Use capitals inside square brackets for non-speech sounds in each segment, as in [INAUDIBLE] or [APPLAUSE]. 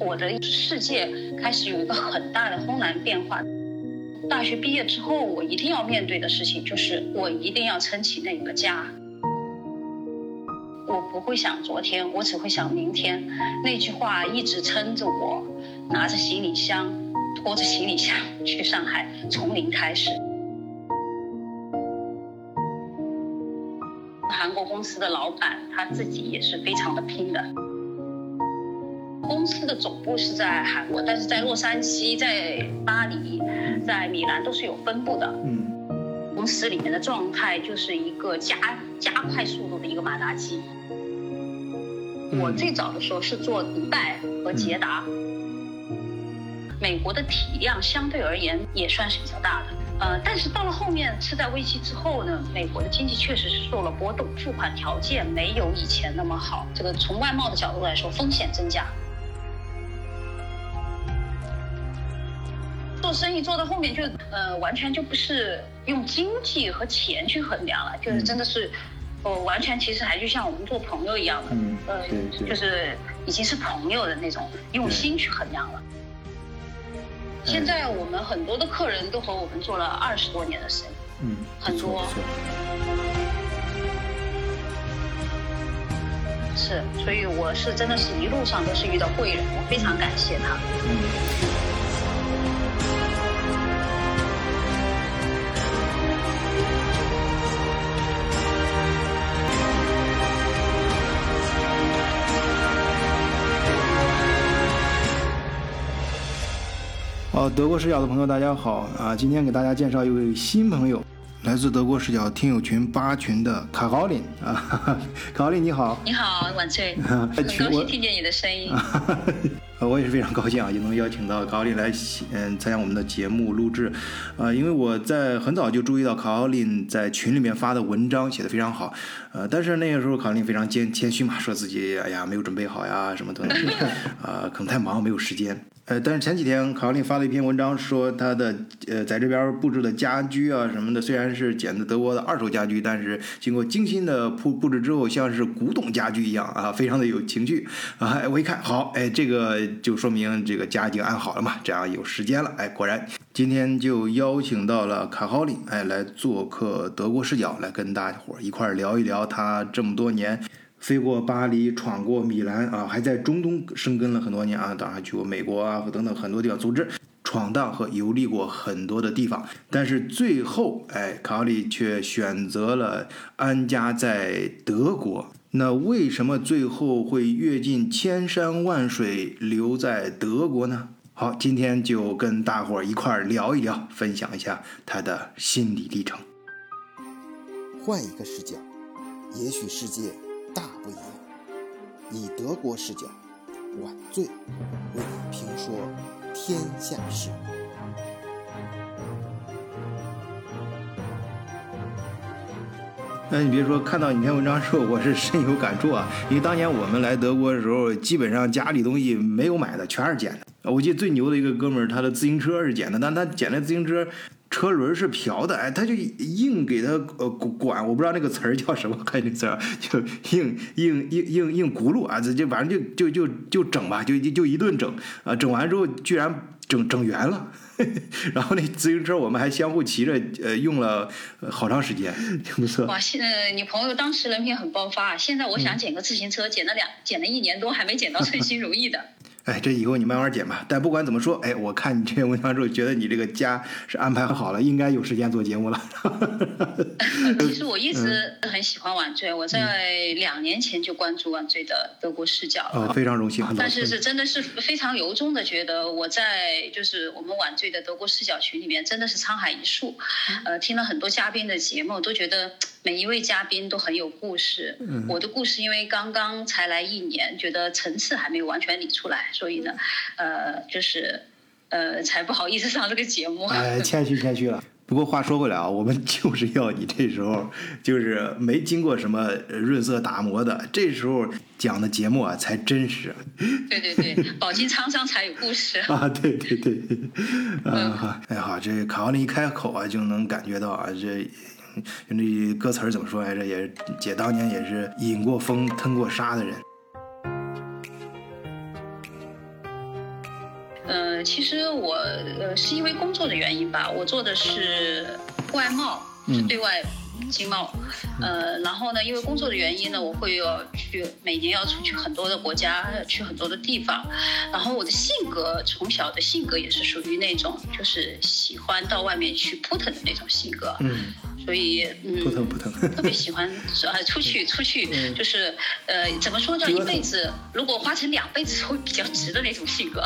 我的世界开始有一个很大的轰然变化。大学毕业之后，我一定要面对的事情就是，我一定要撑起那个家。我不会想昨天，我只会想明天。那句话一直撑着我，拿着行李箱，拖着行李箱去上海，从零开始。韩国公司的老板他自己也是非常的拼的。公司的总部是在韩国，但是在洛杉矶、在巴黎、在米兰都是有分布的。嗯。公司里面的状态就是一个加加快速度的一个马达机。我最早的时候是做迪拜和捷达。美国的体量相对而言也算是比较大的。呃，但是到了后面次贷危机之后呢，美国的经济确实是受了波动，付款条件没有以前那么好。这个从外贸的角度来说，风险增加。生意做到后面就呃完全就不是用经济和钱去衡量了，就是真的是，呃完全其实还就像我们做朋友一样的，嗯，呃就是已经是朋友的那种用心去衡量了。现在我们很多的客人都和我们做了二十多年的生意，嗯，很多，是，所以我是真的是一路上都是遇到贵人，我非常感谢他。嗯。哦，德国视角的朋友，大家好。啊！今天给大家介绍一位新朋友，来自德国视角听友群八群的卡豪林。啊，[LAUGHS] 卡豪林你好，你好，晚醉，[LAUGHS] 很高兴听见你的声音。[LAUGHS] 我也是非常高兴啊，也能邀请到卡奥林来嗯参加我们的节目录制，啊，因为我在很早就注意到卡奥林在群里面发的文章写的非常好，呃，但是那个时候卡奥林非常谦谦虚嘛，说自己哎呀没有准备好呀什么的，啊，可能太忙没有时间，呃，但是前几天卡奥林发了一篇文章，说他的呃在这边布置的家居啊什么的，虽然是捡的德国的二手家居，但是经过精心的铺布置之后，像是古董家具一样啊，非常的有情趣啊，我一看好，哎，这个。就说明这个家已经安好了嘛，这样有时间了。哎，果然今天就邀请到了卡豪林，哎，来做客德国视角，来跟大家伙一块聊一聊他这么多年飞过巴黎、闯过米兰啊，还在中东生根了很多年啊，当然去过美国啊等等很多地方，总之闯荡和游历过很多的地方。但是最后，哎，卡豪林却选择了安家在德国。那为什么最后会阅尽千山万水留在德国呢？好，今天就跟大伙儿一块儿聊一聊，分享一下他的心理历程。换一个视角，也许世界大不一样。以德国视角，晚醉为你评说天下事。那你别说，看到你篇文章之后，我是深有感触啊。因为当年我们来德国的时候，基本上家里东西没有买的，全是捡的。我记得最牛的一个哥们儿，他的自行车是捡的，但他捡的自行车车轮是瓢的，哎，他就硬给他呃管，我不知道那个词儿叫什么，看那词儿就硬硬硬硬硬轱辘啊，这就反正就就就就整吧，就就一顿整啊，整完之后居然整整圆了。[LAUGHS] 然后那自行车我们还相互骑着，呃，用了好长时间，挺不错。哇，现在你朋友当时人品很爆发，现在我想捡个自行车，捡了两，捡了一年多，还没捡到称心如意的。哎，这以后你慢慢剪吧。但不管怎么说，哎，我看你这篇文章之后，觉得你这个家是安排好了，应该有时间做节目了。其实我一直很喜欢晚醉，我在两年前就关注晚醉的德国视角了。哦，非常荣幸。但是是真的是非常由衷的觉得，我在就是我们晚醉的德国视角群里面真的是沧海一粟。呃，听了很多嘉宾的节目，都觉得每一位嘉宾都很有故事。我的故事因为刚刚才来一年，觉得层次还没有完全理出来。所以呢，呃，就是，呃，才不好意思上这个节目。哎，谦虚谦虚了。不过话说回来啊，我们就是要你这时候就是没经过什么润色打磨的，这时候讲的节目啊才真实。对对对，饱经沧桑才有故事 [LAUGHS] 啊！对对对，嗯好，哎好，这卡奥利一开口啊，就能感觉到啊，这那歌词怎么说来着？也姐当年也是饮过风、吞过沙的人。呃，其实我呃是因为工作的原因吧，我做的是外贸，是对外经贸。呃，然后呢，因为工作的原因呢，我会要去每年要出去很多的国家，去很多的地方。然后我的性格从小的性格也是属于那种就是喜欢到外面去扑腾的那种性格。嗯，所以嗯，扑腾扑腾。特别喜欢呃出去出去，就是呃怎么说叫一辈子，如果花成两辈子会比较值的那种性格。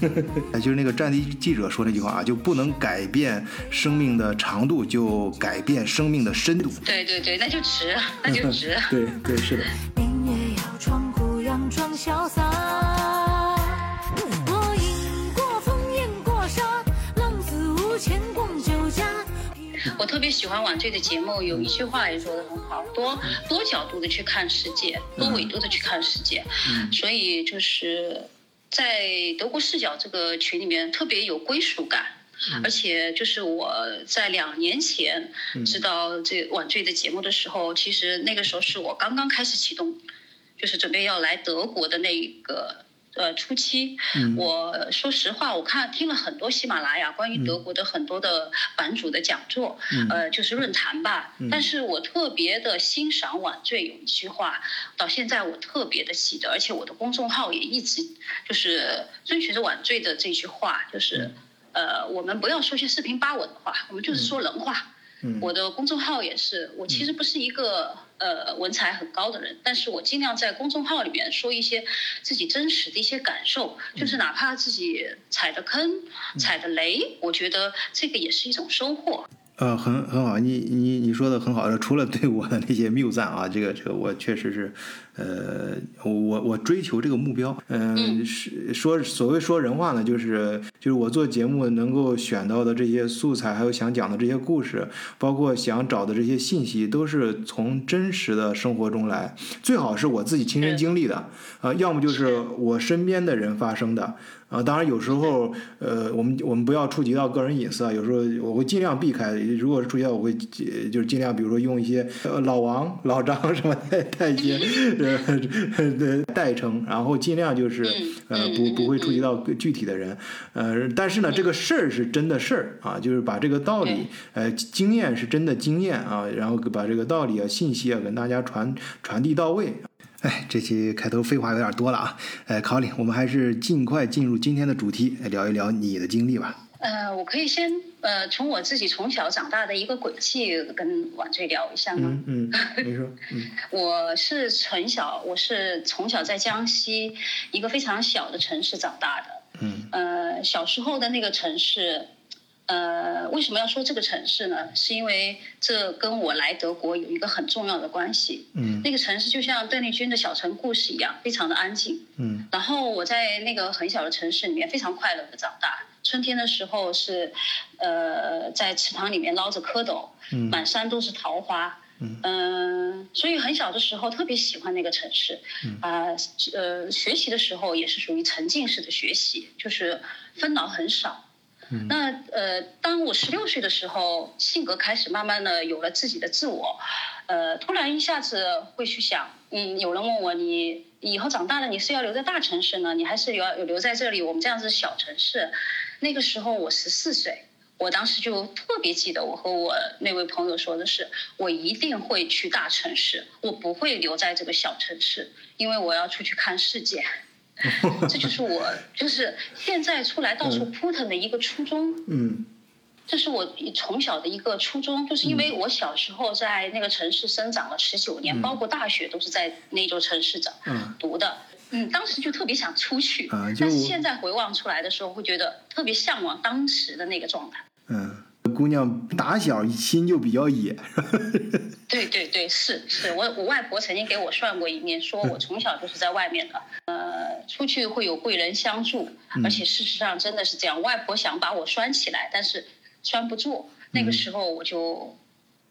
[LAUGHS] 哎，就是那个战地记者说那句话啊，就不能改变生命的长度，就改变生命的深度。对对对，那就值，那就值。[LAUGHS] 对对是的。明月要闯酷，佯装潇洒。别喜欢晚醉的节目，有一句话也说的很好，多多角度的去看世界，多维度的去看世界。所以就是在德国视角这个群里面特别有归属感。而且就是我在两年前知道这晚醉的节目的时候，其实那个时候是我刚刚开始启动，就是准备要来德国的那一个呃初期。我说实话，我看听了很多喜马拉雅关于德国的很多的版主的讲座，呃，就是论坛吧。但是我特别的欣赏晚醉有一句话，到现在我特别的记得，而且我的公众号也一直就是遵循着晚醉的这句话，就是。呃，我们不要说些四平八稳的话，我们就是说人话。嗯我的公众号也是，我其实不是一个呃文采很高的人，但是我尽量在公众号里面说一些自己真实的一些感受，就是哪怕自己踩的坑、踩的雷，我觉得这个也是一种收获。呃，很很好，你你你说的很好。除了对我的那些谬赞啊，这个这个我确实是，呃，我我追求这个目标，嗯，是说所谓说人话呢，就是就是我做节目能够选到的这些素材，还有想讲的这些故事，包括想找的这些信息，都是从真实的生活中来，最好是我自己亲身经历的，呃，要么就是我身边的人发生的。啊，当然有时候，呃，我们我们不要触及到个人隐私啊。有时候我会尽量避开，如果是触及到，我会就是尽量，比如说用一些呃老王、老张什么带带一些呃代称，然后尽量就是呃不不会触及到具体的人。呃，但是呢，这个事儿是真的事儿啊，就是把这个道理，呃，经验是真的经验啊，然后把这个道理啊、信息啊跟大家传传递到位。哎，这期开头废话有点多了啊！呃，考里，我们还是尽快进入今天的主题，聊一聊你的经历吧。呃，我可以先呃从我自己从小长大的一个轨迹跟婉醉聊一下吗？嗯嗯，你说，嗯，[LAUGHS] 我是从小我是从小在江西一个非常小的城市长大的。嗯。呃，小时候的那个城市。呃，为什么要说这个城市呢？是因为这跟我来德国有一个很重要的关系。嗯，那个城市就像邓丽君的小城故事一样，非常的安静。嗯，然后我在那个很小的城市里面非常快乐的长大。春天的时候是，呃，在池塘里面捞着蝌蚪，嗯，满山都是桃花。嗯，所以很小的时候特别喜欢那个城市。嗯，啊，呃，学习的时候也是属于沉浸式的学习，就是分脑很少。那呃，当我十六岁的时候，性格开始慢慢的有了自己的自我，呃，突然一下子会去想，嗯，有人问我，你以后长大了你是要留在大城市呢，你还是留留留在这里我们这样子小城市？那个时候我十四岁，我当时就特别记得我和我那位朋友说的是，我一定会去大城市，我不会留在这个小城市，因为我要出去看世界。这就是我，就是现在出来到处扑腾的一个初衷。嗯，这是我从小的一个初衷，就是因为我小时候在那个城市生长了十九年，包括大学都是在那座城市长读的。嗯，当时就特别想出去，但是现在回望出来的时候，会觉得特别向往当时的那个状态。嗯，姑娘打小心就比较野。[LAUGHS] 对对对，是是，我我外婆曾经给我算过一面，说我从小就是在外面的，呃，出去会有贵人相助，而且事实上真的是这样。外婆想把我拴起来，但是拴不住。那个时候我就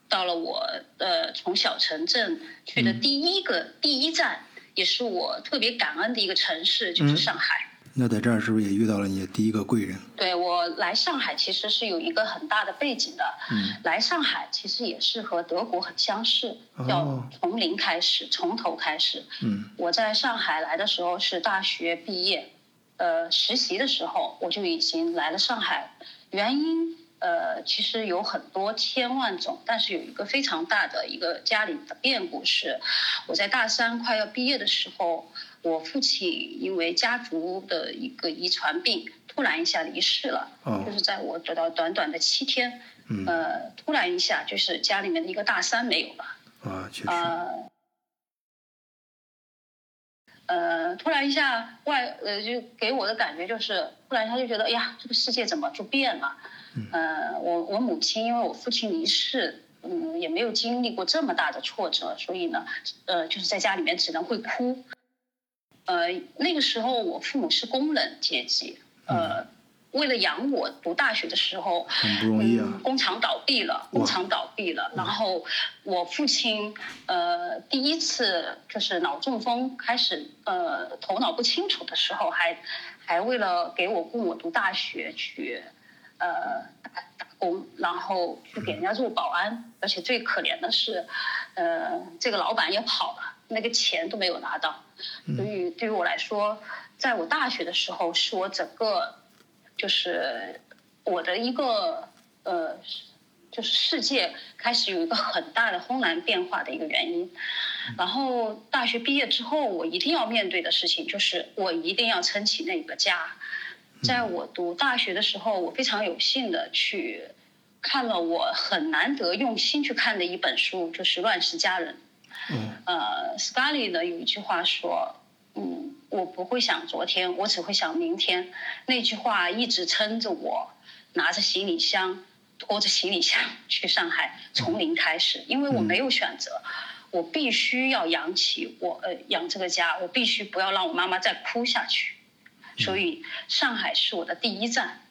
到了我呃从小城镇去的第一个第一站，也是我特别感恩的一个城市，就是上海。那在这儿是不是也遇到了你的第一个贵人？对我来上海其实是有一个很大的背景的。嗯，来上海其实也是和德国很相似，要从零开始，从头开始。嗯，我在上海来的时候是大学毕业，呃实习的时候，我就已经来了上海。原因呃其实有很多千万种，但是有一个非常大的一个家里的变故是，我在大三快要毕业的时候，我父亲因为家族的一个遗传病，突然一下离世了。哦就是在我得到短短的七天，嗯呃，突然一下就是家里面的一个大山没有了。啊，确实，呃，呃，突然一下外呃，就给我的感觉就是，突然一下就觉得，哎呀，这个世界怎么就变了？呃，我我母亲因为我父亲离世，嗯，也没有经历过这么大的挫折，所以呢，呃，就是在家里面只能会哭。呃，那个时候我父母是工人阶级，呃，为了养我读大学的时候，很不容易啊嗯，工厂倒闭了，工厂倒闭了，然后我父亲呃第一次就是脑中风，开始呃头脑不清楚的时候，还还为了给我供我读大学去呃打打工，然后去给人家做保安，而且最可怜的是，呃这个老板也跑了，那个钱都没有拿到，所以对于我来说，在我大学的时候，是我整个就是我的一个呃，就是世界开始有一个很大的轰然变化的一个原因。然后大学毕业之后，我一定要面对的事情就是我一定要撑起那个家。在我读大学的时候，我非常有幸的去看了我很难得用心去看的一本书，就是《乱世佳人》。嗯呃，Scully 呢有一句话说，嗯，我不会想昨天，我只会想明天。那句话一直撑着我，拿着行李箱，拖着行李箱 [LAUGHS] 去上海，从零开始，因为我没有选择。我必须要养起我呃养这个家，我必须不要让我妈妈再哭下去，所以上海是我的第一站。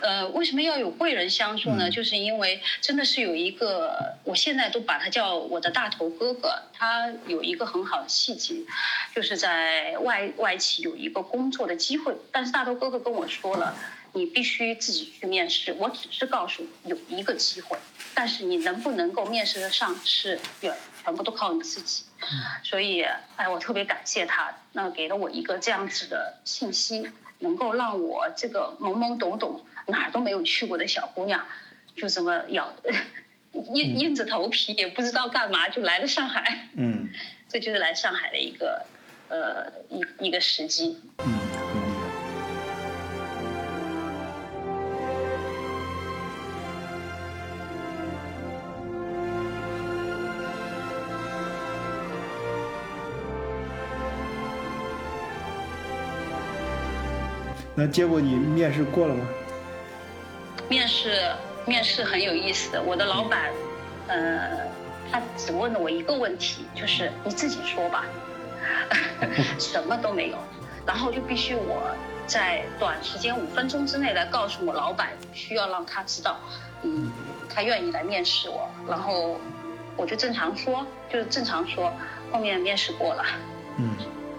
呃，为什么要有贵人相助呢？就是因为真的是有一个，我现在都把他叫我的大头哥哥，他有一个很好的契机，就是在外外企有一个工作的机会，但是大头哥哥跟我说了，你必须自己去面试，我只是告诉你有一个机会，但是你能不能够面试得上是远全部都靠你自己。所以，哎，我特别感谢他，那给了我一个这样子的信息，能够让我这个懵懵懂懂、哪儿都没有去过的小姑娘，就这么咬硬硬着头皮，也不知道干嘛，就来了上海。嗯 [LAUGHS] 这就是来上海的一个呃一一个时机。嗯，那结果你面试过了吗？面试面试很有意思的，我的老板，呃，他只问了我一个问题，就是你自己说吧，[LAUGHS] 什么都没有，然后就必须我在短时间五分钟之内来告诉我老板，需要让他知道，嗯，他愿意来面试我，然后我就正常说，就是正常说，后面面试过了。嗯，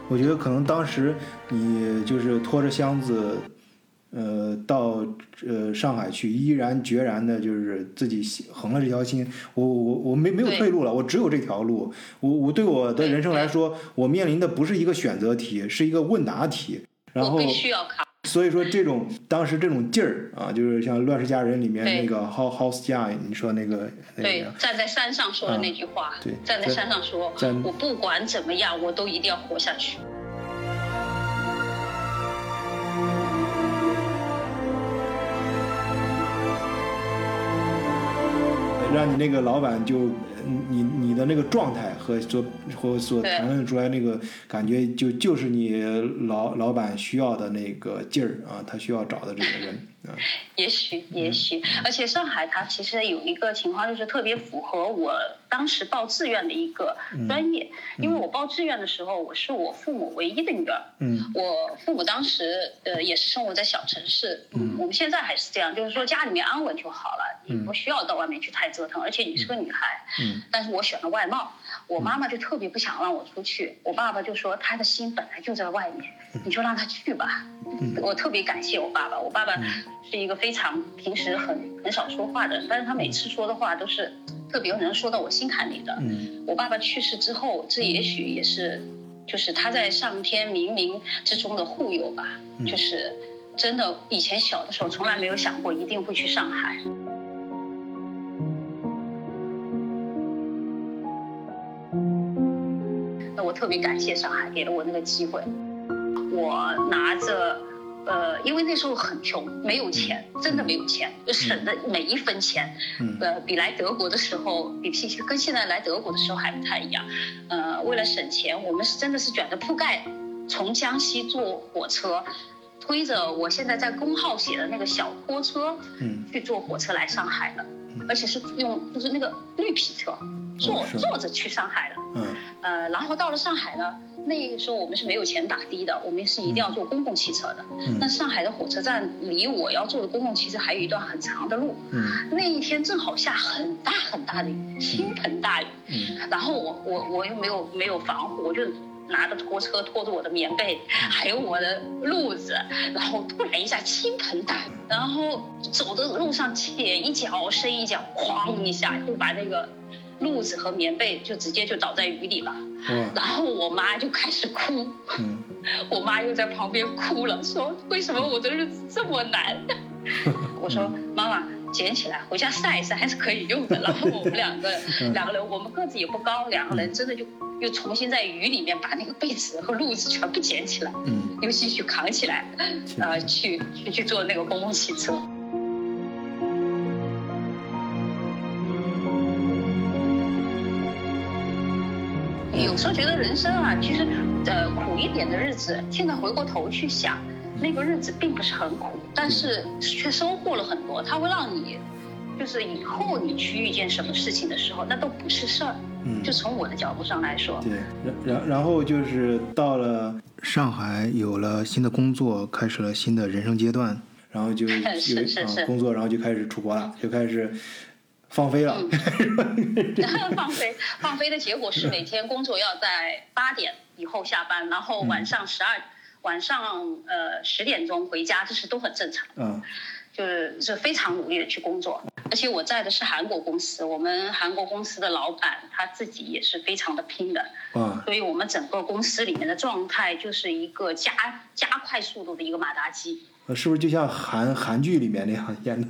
我觉得可能当时你就是拖着箱子，呃，到呃上海去，毅然决然的，就是自己横了这条心。我我我没没有退路了，我只有这条路。我我对我的人生来说，我面临的不是一个选择题，是一个问答题。然后必须要考。所以说这种当时这种劲儿啊，就是像《乱世佳人》里面那个 How House 家，你说那个那对个，，站在山上说的那句话，对。站在山上说，我不管怎么样，我都一定要活下去。让你那个老板就嗯你你的那个状态和所和所谈论出来那个感觉，就就是你老老板需要的那个劲儿啊，他需要找的这个人啊，[LAUGHS] 也许，嗯。也许，而且上海它其实有一个情况，就是特别符合我当时报志愿的一个嗯。专业，因为我报志愿的时候，我是我父母唯一的女儿。嗯。我父母当时呃也是生活在小城市，嗯，我们现在还是这样，就是说家里面安稳就好了，你不需要到外面去太折腾，而且你是个女孩，嗯但是我选了外贸，我妈妈就特别不想让我出去，我爸爸就说他的心本来就在外面，你就让他去吧。我特别感谢我爸爸，我爸爸是一个非常平时很很少说话的人，但是他每次说的话都是特别能说到我心坎里的。嗯我爸爸去世之后，这也许也是就是他在上天冥冥之中的护佑吧，就是真的以前小的时候从来没有想过一定会去上海。特别感谢上海给了我那个机会，我拿着，呃，因为那时候很穷，没有钱，真的没有钱，就省的每一分钱，呃，比来德国的时候，比现跟现在来德国的时候还不太一样，呃，为了省钱，我们是真的是卷着铺盖从江西坐火车，推着我现在在工号写的那个小拖车，嗯，去坐火车来上海的，而且是用就是那个绿皮车，坐是坐着去上海的。嗯呃，然后到了上海呢，那个时候我们是没有钱打的的，我们是一定要坐公共汽车的。嗯那上海的火车站离我要坐的公共汽车还有一段很长的路。嗯那一天正好下很大很大的雨，倾盆大雨。嗯然后我我我又没有没有防护，我就拿着拖车拖着我的棉被，还有我的褥子，然后突然一下倾盆大雨，然后走的路上前一脚深一脚，哐一下就把那个褥子和棉被就直接就倒在雨里了。哇然后我妈就开始哭，嗯我妈又在旁边哭了，说为什么我的日子这么难？[LAUGHS] 我说妈妈捡起来回家晒一晒还是可以用的。然后我们两个 [LAUGHS] 两个人，我们个子也不高，两个人真的就又重新在雨里面把那个被子和褥子全部捡起来，嗯又继续扛起来，呃，去去去坐那个公共汽车。有时候觉得人生啊，其实呃苦一点的日子，现在回过头去想，那个日子并不是很苦，但是却收获了很多。它会让你，就是以后你去遇见什么事情的时候，那都不是事儿。嗯就从我的角度上来说，对，然然然后就是到了上海，有了新的工作，开始了新的人生阶段，然后就 [LAUGHS] 有是是是啊工作，然后就开始出国了，就开始放飞了。[LAUGHS] 放飞放飞的结果是每天工作要在八点以后下班，然后晚上十二、晚上呃十点钟回家，这是都很正常。嗯就是是非常努力的去工作，而且我在的是韩国公司，我们韩国公司的老板他自己也是非常的拼的，嗯所以我们整个公司里面的状态就是一个加加快速度的一个马达机，呃是不是就像韩韩剧里面那样演的？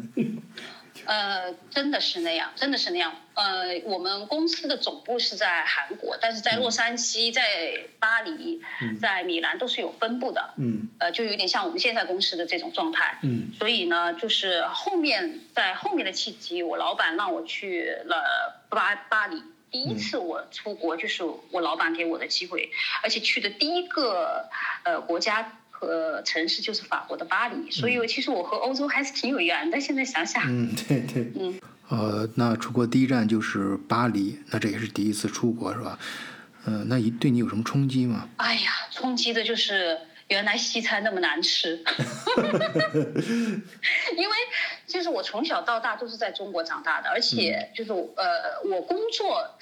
呃，真的是那样，真的是那样。呃，我们公司的总部是在韩国，但是在洛杉矶、在巴黎、在米兰都是有分部的，嗯呃，就有点像我们现在公司的这种状态。嗯所以呢，就是后面在后面的契机，我老板让我去了巴巴黎。第一次我出国就是我老板给我的机会，而且去的第一个呃国家和城市就是法国的巴黎，所以其实我和欧洲还是挺有缘的。现在想想，嗯，对对。嗯呃，那出国第一站就是巴黎，那这也是第一次出国是吧？呃，那一对你有什么冲击吗？哎呀，冲击的就是原来西餐那么难吃，[LAUGHS] 因为就是我从小到大都是在中国长大的，而且就是我呃我工作。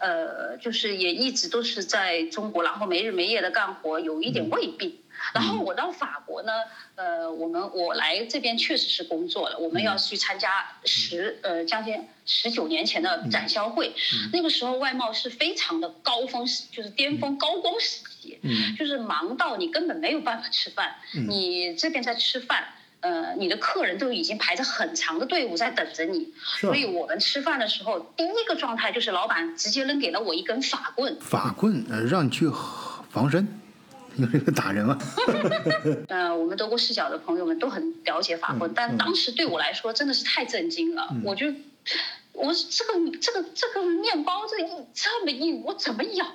呃，就是也一直都是在中国，然后没日没夜的干活，有一点胃病。然后我到法国呢，呃，我们我来这边确实是工作了，我们要去参加十呃将近十九年前的展销会，那个时候外贸是非常的高峰时，就是巅峰高光时期，嗯。就是忙到你根本没有办法吃饭，你这边在吃饭。呃，你的客人都已经排着很长的队伍在等着你，所以我们吃饭的时候，第一个状态就是老板直接扔给了我一根法棍，法棍呃让你去防身，[LAUGHS] 打人嘛。[LAUGHS] 呃，我们德国视角的朋友们都很了解法棍，但当时对我来说真的是太震惊了。我就，我这个这个这个面包这硬这么硬，我怎么咬？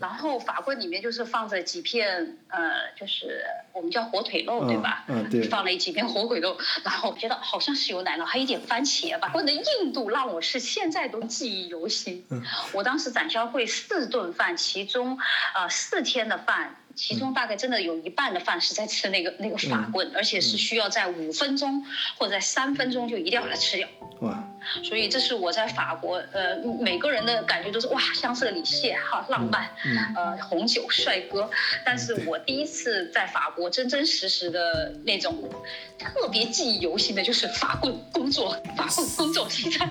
然后法棍里面就是放着几片呃，就是我们叫火腿肉，对吧？嗯对放了几片火腿肉，然后我觉得好像是有奶酪，还有一点番茄吧。棍的硬度让我是现在都记忆犹新。我当时展销会四顿饭，其中啊、呃四天的饭。其中大概真的有一半的饭是在吃那个那个法棍，而且是需要在五分钟或者在三分钟就一定要把它吃掉。哇，所以这是我在法国，呃，每个人的感觉都是哇，香榭里谢，好浪漫，嗯呃，红酒帅哥。但是我第一次在法国真真实实的那种特别记忆犹新的，就是法棍工作，法棍工作西餐。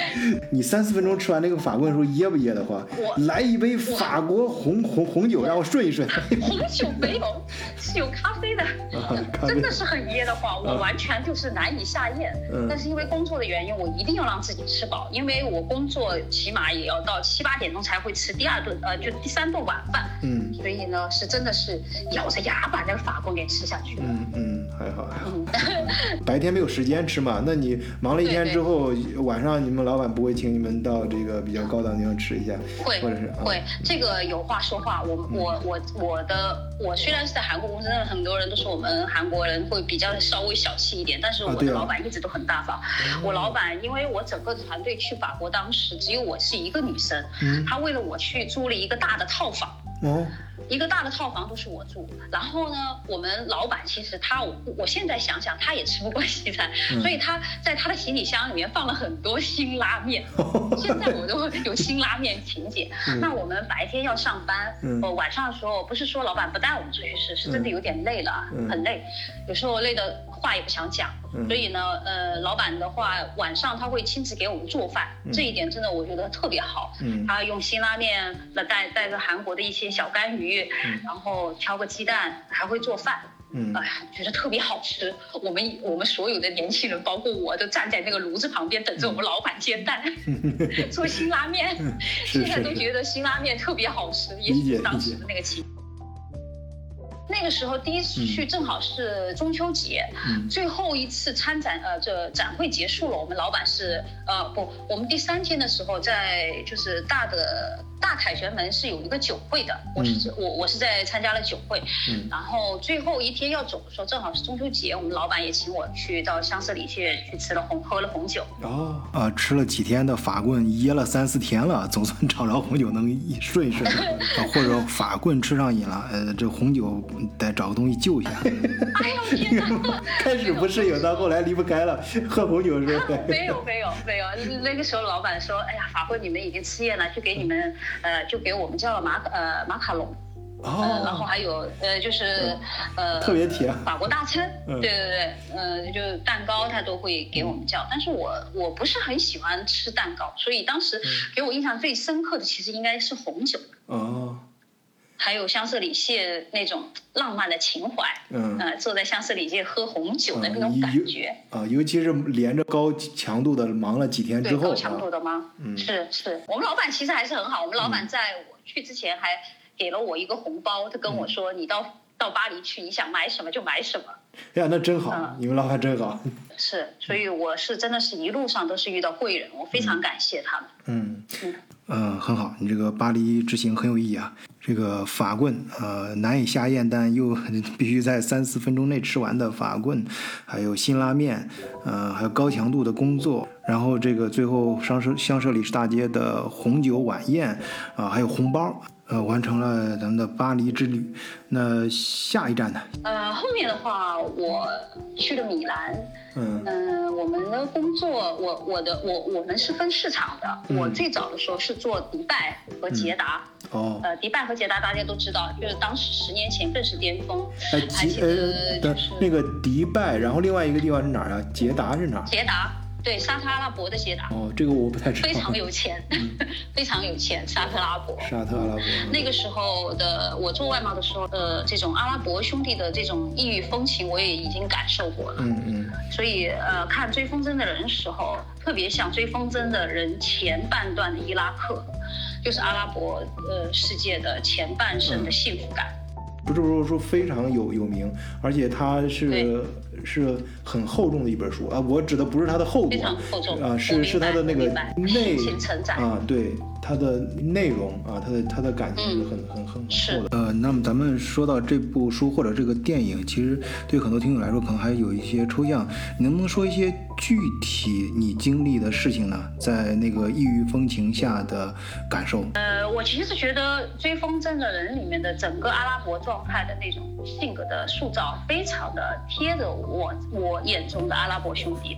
[LAUGHS] 你三四分钟吃完那个法棍的时候噎不噎得慌？我来一杯法国红红红酒让我顺一顺。红酒没有，是有咖啡的，真的是很噎得慌，我完全就是难以下咽。嗯但是因为工作的原因，我一定要让自己吃饱，因为我工作起码也要到七八点钟才会吃第二顿，呃，就第三顿晚饭。嗯所以呢，是真的是咬着牙把那个法棍给吃下去了。嗯嗯，还好还好。嗯，[LAUGHS] 白天没有时间吃嘛，那你忙了一天对对之后，晚上你们老板不会请你们到这个比较高档地方吃一下，会或者是啊会，这个有话说话。我我我我的我虽然是在韩国公司，但是很多人都说我们韩国人会比较稍微小气一点，但是我的老板一直都很大方。我老板因为我整个团队去法国，当时只有我是一个女生，嗯。他为了我去租了一个大的套房。哦。一个大的套房都是我住，然后呢，我们老板其实他，我我现在想想，他也吃不惯西餐，嗯。所以他在他的行李箱里面放了很多辛拉面，[LAUGHS] 现在我都有辛拉面情节。嗯。那我们白天要上班，嗯。呃，晚上的时候不是说老板不带我们出去吃，是真的有点累了，嗯。很累，有时候累的话也不想讲，嗯所以呢，呃，老板的话晚上他会亲自给我们做饭，这一点真的我觉得特别好。嗯他用辛拉面，那带带着韩国的一些小干鱼，然后挑个鸡蛋，还会做饭。嗯哎呀，觉得特别好吃。我们我们所有的年轻人，包括我，都站在那个炉子旁边等着我们老板煎蛋，[LAUGHS] 做辛拉面。是现在都觉得辛拉面特别好吃，也许是当时的那个情。那个时候第一次去正好是中秋节，嗯。最后一次参展，呃，这展会结束了，我们老板是，呃，不，我们第三天的时候在就是大的大凯旋门是有一个酒会的，我是、我我是在参加了酒会，嗯然后最后一天要走的时候，正好是中秋节，我们老板也请我去到香榭里去去吃了红喝了红酒，哦啊，吃了几天的法棍，噎了三四天了，总算找着红酒能一顺一顺 [LAUGHS] 啊，或者法棍吃上瘾了，呃，这红酒得找个东西救一下。[LAUGHS] 哎呦天哪！[LAUGHS] 开始不适应，到后来离不开了，喝红酒是吧？没有没有没有，那个时候老板说，哎呀，法棍你们已经吃厌了，就给你们呃，就给我们叫了马呃马卡龙，呃，然后哦，还有呃就是呃特别甜法国大餐，嗯。对对对，呃，就蛋糕他都会给我们叫，但是我我不是很喜欢吃蛋糕，所以当时嗯给我印象最深刻的其实应该是红酒。哦，还有香榭里谢那种浪漫的情怀，嗯呃，坐在香榭里谢喝红酒的那种嗯感觉，啊，尤其是连着高强度的忙了几天之，后高强度啊，的吗？嗯是是，我们老板其实还是很好。我们老板在我去之前还给了我一个红包，他跟我说：“你到到巴黎去，你想买什么就买什么。哎呀，那真好嗯，你们老板真好，”是，所以我是真的是一路上都是遇到贵人，我非常感谢他们。嗯嗯，嗯，很好，你这个巴黎之行很有意义啊。这个法棍，呃，难以下咽，但又必须在三四分钟内吃完的法棍，还有辛拉面，呃，还有高强度的工作，然后这个最后商社香舍里士大街的红酒晚宴，啊、还有红包，呃，完成了咱们的巴黎之旅。那下一站呢？呃，后面的话我去了米兰，嗯嗯、我们的工作，我我的我我们是分市场的。嗯我最早的时候是做迪拜和捷达，哦，呃，迪拜和捷达大家都知道，就是当时十年前更是巅峰。哎，捷就是的那个迪拜，然后另外一个地方是哪儿啊？捷达是哪儿？捷达，对，沙特阿拉伯的捷达，哦，这个我不太知道。非常有钱，非常有钱，沙特阿拉伯。沙特阿拉伯。那个时候的我做外贸的时候，呃，这种阿拉伯兄弟的这种异域风情，我也已经感受过了。嗯嗯所以，呃，看《追风筝的人》时候，特别像《追风筝的人》前半段的伊拉克，就是阿拉伯呃世界的前半生的幸福感。不是不是说非常有有名，而且他是对是很厚重的一本书啊。我指的不是它的厚非度常厚重啊，是是它的那个内心情承载啊，对它的内容啊，它的它的感情是嗯很很很很厚的。呃，那么咱们说到这部书或者这个电影，其实对很多听友来说可能还有一些抽象。你能不能说一些具体你经历的事情呢？在那个异域风情下的感受？呃，我其实觉得《追风筝的人》里面的整个阿拉伯状态的那种性格的塑造，非常的贴着我我我眼中的阿拉伯兄弟。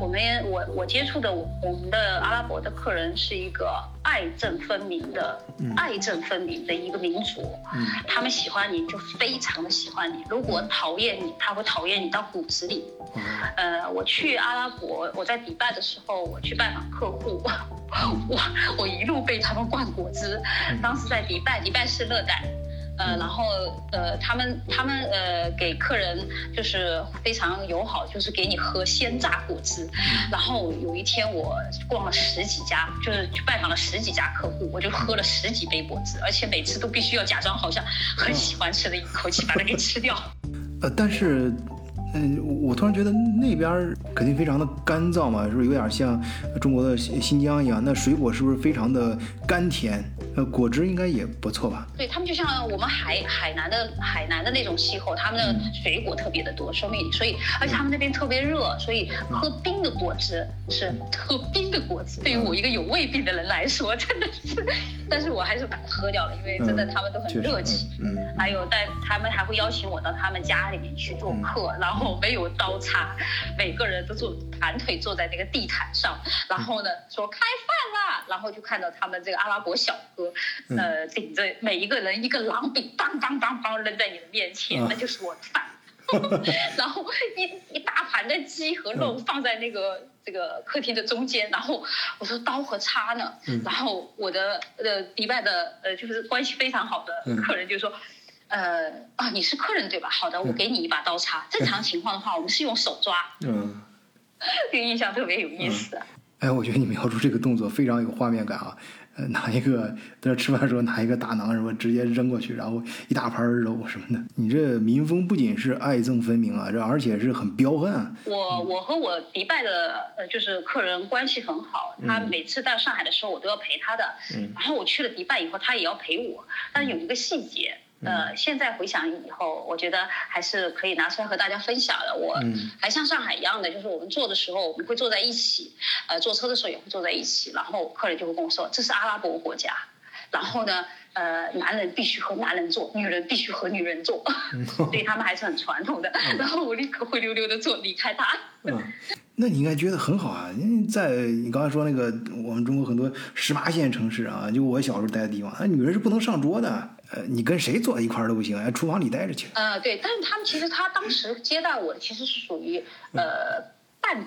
我们我我接触的我我们的阿拉伯的客人是一个爱憎分明的，爱憎分明的一个民族。嗯他们喜欢你就非常的喜欢你，如果讨厌你，他会讨厌你到骨子里。哦呃，我去阿拉伯，我在迪拜的时候，我去拜访客户，[LAUGHS] 我我一路被他们灌果汁。当时在迪拜，迪拜是热带，呃，然后呃，他们他们呃给客人就是非常友好，就是给你喝鲜榨果汁。然后有一天我逛了十几家，就是去拜访了十几家客户，我就喝了十几杯果汁，而且每次都必须要假装好像很喜欢吃的，一口气把它给吃掉。呃，但是，嗯，我突然觉得那边肯定非常的干燥嘛，是不是有点像中国的新新疆一样？那水果是不是非常的甘甜？呃，果汁应该也不错吧？对他们就像我们海海南的海南的那种气候，他们的水果特别的多，说明所以而且他们那边特别热，所以喝冰的果汁是 [LAUGHS] 喝冰的果汁，对于我一个有胃病的人来说真的是，但是我还是把它喝掉了，因为真的嗯他们都很热情。嗯还有，但他们还会邀请我到他们家里面去做客，然后没有刀叉，每个人都坐盘腿坐在那个地毯上，然后呢说开饭啦，然后就看到他们这个阿拉伯小哥，呃，顶着每一个人一个狼饼，梆梆梆梆扔在你的面前，啊那就是我的饭。然后一一大盘的鸡和肉放在那个这个客厅的中间，然后我说刀和叉呢？然后我的呃迪拜的呃就是关系非常好的客人就说。呃啊，你是客人对吧？好的，我给你一把刀叉。正常情况的话，我们是用手抓，嗯。[LAUGHS] 这个印象特别有意思。哎，我觉得你描述这个动作非常有画面感啊！呃，拿一个在这吃饭的时候拿一个大馕什么直接扔过去，然后一大盘肉什么的。你这民风不仅是爱憎分明啊，这而且是很彪悍啊。我我和我迪拜的呃就是客人关系很好，他每次到上海的时候我都要陪他的，嗯然后我去了迪拜以后他也要陪我，但有一个细节。呃，现在回想以后，我觉得还是可以拿出来和大家分享的。我嗯还像上海一样的，就是我们坐的时候我们会坐在一起，呃，坐车的时候也会坐在一起，然后客人就会跟我说这是阿拉伯国家，然后呢，呃，男人必须和男人坐，女人必须和女人坐，所以他们还是很传统的。然后我立刻灰溜溜的坐离开他。嗯，那你应该觉得很好啊，因为在你刚才说那个我们中国很多十八线城市啊，就我小时候待的地方，那女人是不能上桌的，呃，你跟谁坐在一块儿都不行，哎，厨房里待着去。呃，对，但是他们其实他当时接待我，其实是属于呃半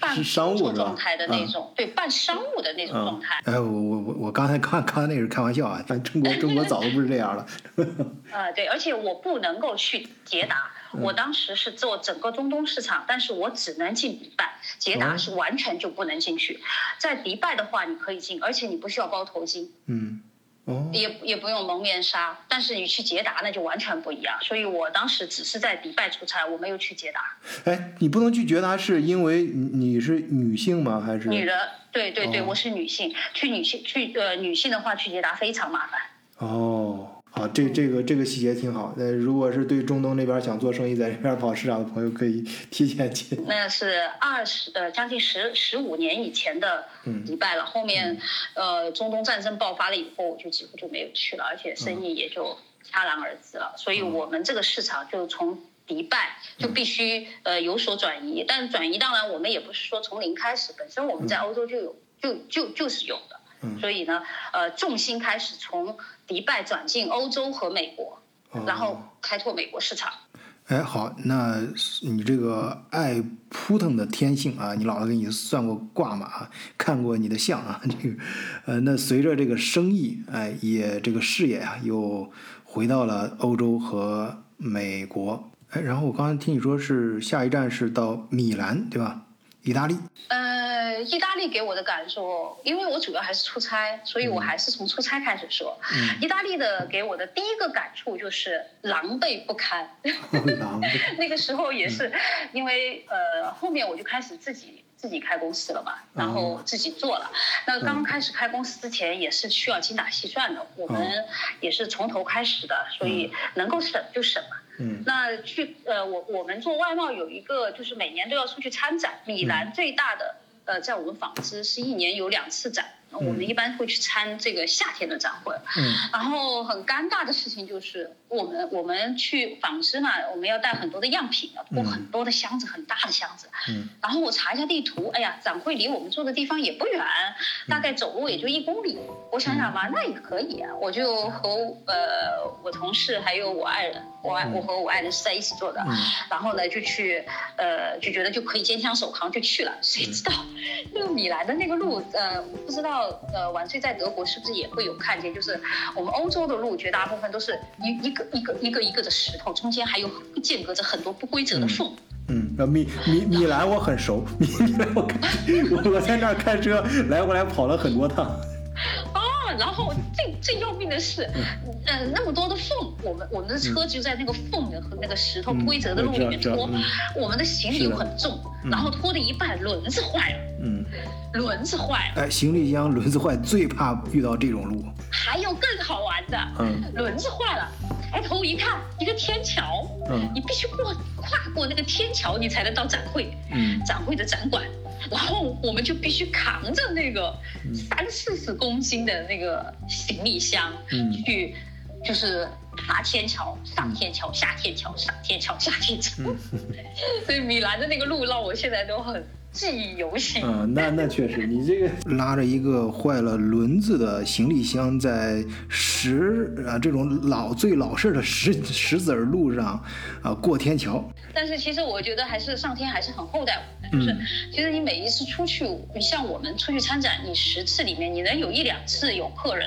半商务状态的那种，对，半商务的那种状态。哎，我我我我刚才刚刚才那个是开玩笑啊，但中国 [LAUGHS] 中国早都不是这样了。[LAUGHS] 呃，对，而且我不能够去捷达，我当时是做整个中东市场，但是我只能进迪拜，捷达哦是完全就不能进去。在迪拜的话，你可以进，而且你不需要包头巾，嗯，哦，也也不用蒙面纱，但是你去捷达那就完全不一样。所以我当时只是在迪拜出差，我没有去捷达。哎，你不能去捷达是因为你你是女性吗？还是女的，对对对，哦我是女性，去女性去呃女性的话去捷达非常麻烦。哦，好，这这个这个细节挺好。呃，如果是对中东那边想做生意，在这边跑市场的朋友，可以 [LAUGHS] 提前去。那是二十呃将近十十五年以前的迪拜了。后面呃中东战争爆发了以后，我就几乎就没有去了，而且生意也就戛然而止了。所以我们这个市场就从迪拜就必须呃有所转移，但转移当然我们也不是说从零开始，本身我们在欧洲就有就就就是有的。所以呢，呃，重心开始从迪拜转进欧洲和美国，然后开拓美国市场。哎，好，那你这个爱扑腾的天性啊，你姥姥给你算过卦嘛？啊，看过你的相啊，[LAUGHS] 这个，呃，那随着这个生意，哎，也这个事业啊，又回到了欧洲和美国。哎，然后我刚才听你说是下一站是到米兰，对吧？意大利。呃，意大利给我的感受，因为我主要还是出差，所以我还是从出差开始说。嗯意大利的给我的第一个感触就是狼狈不堪。狼狈 [LAUGHS] 那个时候也是，因为呃后面我就开始自己自己开公司了嘛，然后自己做了。那刚开始开公司之前也是需要精打细算的，我们也是从头开始的，所以能够省就省嘛。嗯那去呃，我我们做外贸有一个，就是每年都要出去参展。米兰最大的呃，在我们纺织是一年有两次展，我们一般会去参这个夏天的展会。嗯然后很尴尬的事情就是，我们我们去纺织嘛，我们要带很多的样品，要拖很多的箱子，很大的箱子。嗯。然后我查一下地图，哎呀，展会离我们住的地方也不远，大概走路也就一公里。我想想吧，那也可以啊。我就和呃我同事还有我爱人，我爱我和我爱人是在一起做的。嗯。然后呢，就去呃就觉得就可以肩枪手扛就去了。谁知道 [LAUGHS] 那个米兰的那个路，呃，不知道呃晚睡在德国是不是也会有看见？就是我们欧洲的路，绝大部分都是一一个一个一个一个的石头，中间还有间隔着很多不规则的缝。嗯，那，米米米兰我很熟，米兰我我在那儿开车来回来跑了很多趟。哦，然后最最要命的是，呃，那么多的缝，我们我们的车就在那个缝的和那个石头不规则的路里面拖，我们的行李又很重，然后拖了一半轮子坏了。嗯，轮子坏了。哎，行李箱轮子坏最怕遇到这种路。还有更好玩的，嗯，轮子坏了，抬头一看，一个天桥，嗯，你必须过跨过那个天桥，你才能到展会，嗯，展会的展馆，然后我们就必须扛着那个三四十公斤的那个行李箱，嗯，去就是爬天桥，上天桥，下天桥，上天桥，下天桥，[LAUGHS] 所以米兰的那个路让我现在都很。记忆犹新。嗯，那那确实，你这个拉着一个坏了轮子的行李箱，在石啊这种老最老式的石石子儿路上啊过天桥。但是其实我觉得还是上天还是很厚待我们的，就是其实你每一次出去，你像我们出去参展，你十次里面你能有一两次有客人，